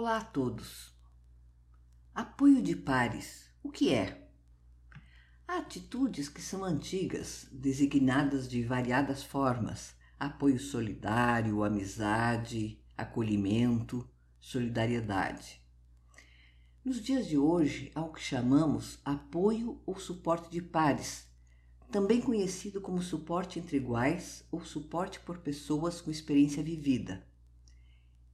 Olá a todos. Apoio de pares, o que é? Há atitudes que são antigas, designadas de variadas formas: apoio solidário, amizade, acolhimento, solidariedade. Nos dias de hoje, há o que chamamos apoio ou suporte de pares, também conhecido como suporte entre iguais ou suporte por pessoas com experiência vivida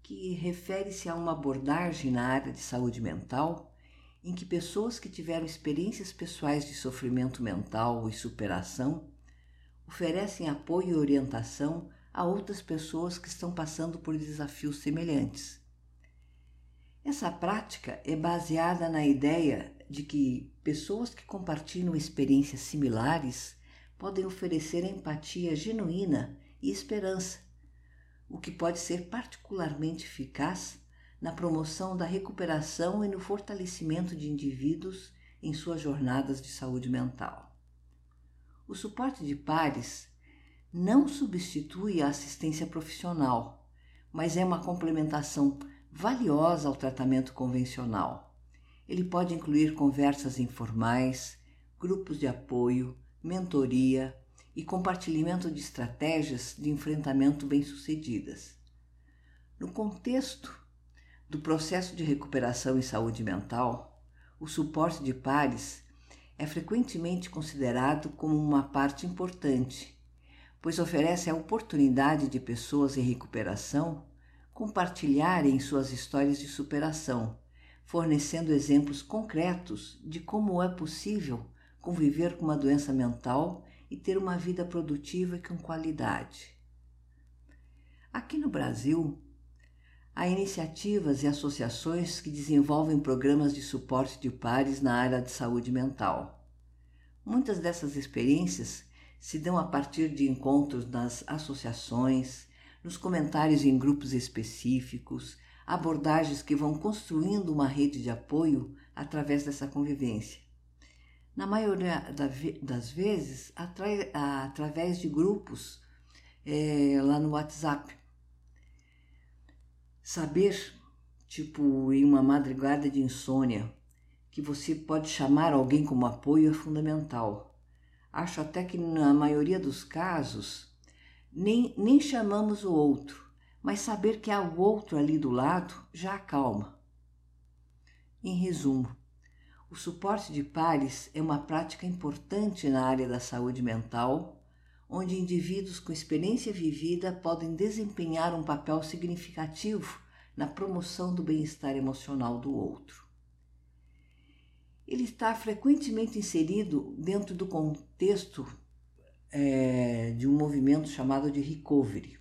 que refere-se a uma abordagem na área de saúde mental em que pessoas que tiveram experiências pessoais de sofrimento mental e superação oferecem apoio e orientação a outras pessoas que estão passando por desafios semelhantes. Essa prática é baseada na ideia de que pessoas que compartilham experiências similares podem oferecer empatia genuína e esperança o que pode ser particularmente eficaz na promoção da recuperação e no fortalecimento de indivíduos em suas jornadas de saúde mental. O suporte de pares não substitui a assistência profissional, mas é uma complementação valiosa ao tratamento convencional. Ele pode incluir conversas informais, grupos de apoio, mentoria, e compartilhamento de estratégias de enfrentamento bem-sucedidas. No contexto do processo de recuperação em saúde mental, o suporte de pares é frequentemente considerado como uma parte importante, pois oferece a oportunidade de pessoas em recuperação compartilharem suas histórias de superação, fornecendo exemplos concretos de como é possível conviver com uma doença mental e ter uma vida produtiva e com qualidade. Aqui no Brasil, há iniciativas e associações que desenvolvem programas de suporte de pares na área de saúde mental. Muitas dessas experiências se dão a partir de encontros nas associações, nos comentários em grupos específicos, abordagens que vão construindo uma rede de apoio através dessa convivência na maioria das vezes através de grupos é, lá no WhatsApp. Saber, tipo, em uma madrugada de insônia, que você pode chamar alguém como apoio é fundamental. Acho até que na maioria dos casos nem, nem chamamos o outro, mas saber que há o outro ali do lado já acalma. Em resumo, o suporte de pares é uma prática importante na área da saúde mental, onde indivíduos com experiência vivida podem desempenhar um papel significativo na promoção do bem-estar emocional do outro. Ele está frequentemente inserido dentro do contexto é, de um movimento chamado de recovery.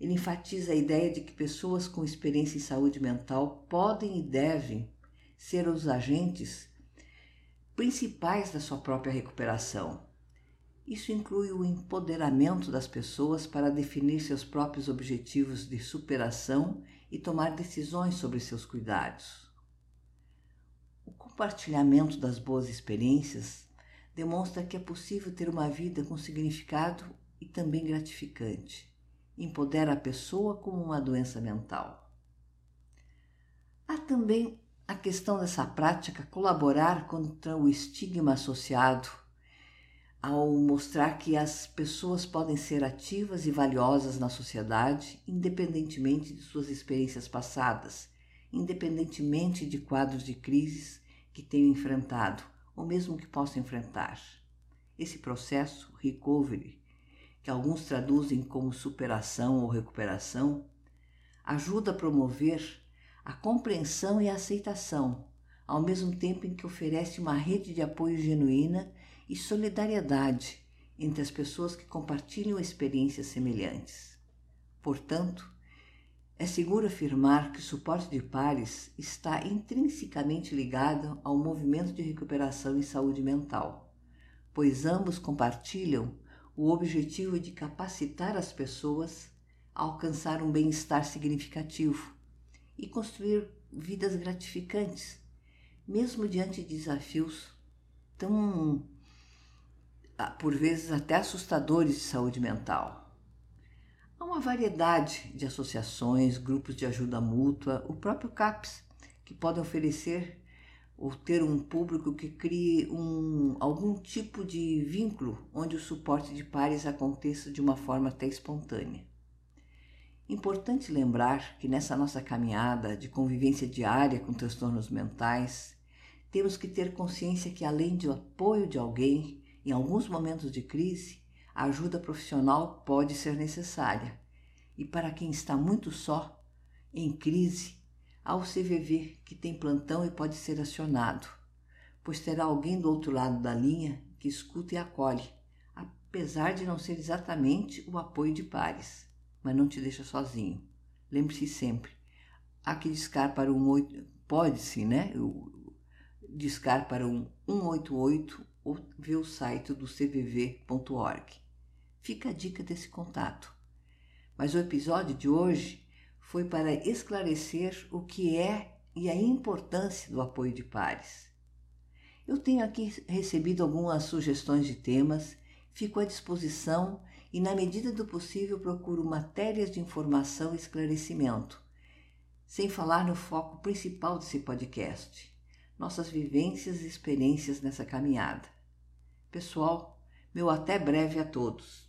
Ele enfatiza a ideia de que pessoas com experiência em saúde mental podem e devem ser os agentes principais da sua própria recuperação. Isso inclui o empoderamento das pessoas para definir seus próprios objetivos de superação e tomar decisões sobre seus cuidados. O compartilhamento das boas experiências demonstra que é possível ter uma vida com significado e também gratificante. Empodera a pessoa com uma doença mental. Há também a questão dessa prática colaborar contra o estigma associado ao mostrar que as pessoas podem ser ativas e valiosas na sociedade, independentemente de suas experiências passadas, independentemente de quadros de crises que tenham enfrentado ou mesmo que possam enfrentar. Esse processo, recovery, que alguns traduzem como superação ou recuperação, ajuda a promover a compreensão e a aceitação, ao mesmo tempo em que oferece uma rede de apoio genuína e solidariedade entre as pessoas que compartilham experiências semelhantes. Portanto, é seguro afirmar que o suporte de pares está intrinsecamente ligado ao movimento de recuperação em saúde mental, pois ambos compartilham o objetivo de capacitar as pessoas a alcançar um bem-estar significativo e construir vidas gratificantes, mesmo diante de desafios tão, por vezes, até assustadores de saúde mental. Há uma variedade de associações, grupos de ajuda mútua, o próprio CAPS, que podem oferecer ou ter um público que crie um, algum tipo de vínculo onde o suporte de pares aconteça de uma forma até espontânea. Importante lembrar que nessa nossa caminhada de convivência diária com transtornos mentais, temos que ter consciência que além do apoio de alguém em alguns momentos de crise, a ajuda profissional pode ser necessária. E para quem está muito só, em crise, há o CVV que tem plantão e pode ser acionado, pois terá alguém do outro lado da linha que escuta e acolhe, apesar de não ser exatamente o apoio de pares, mas não te deixa sozinho. Lembre-se sempre, há que discar para um pode-se, né? Discar para um 188 ou ver o site do cvv.org. Fica a dica desse contato. Mas o episódio de hoje foi para esclarecer o que é e a importância do apoio de pares. Eu tenho aqui recebido algumas sugestões de temas, fico à disposição e, na medida do possível, procuro matérias de informação e esclarecimento, sem falar no foco principal desse podcast, nossas vivências e experiências nessa caminhada. Pessoal, meu até breve a todos.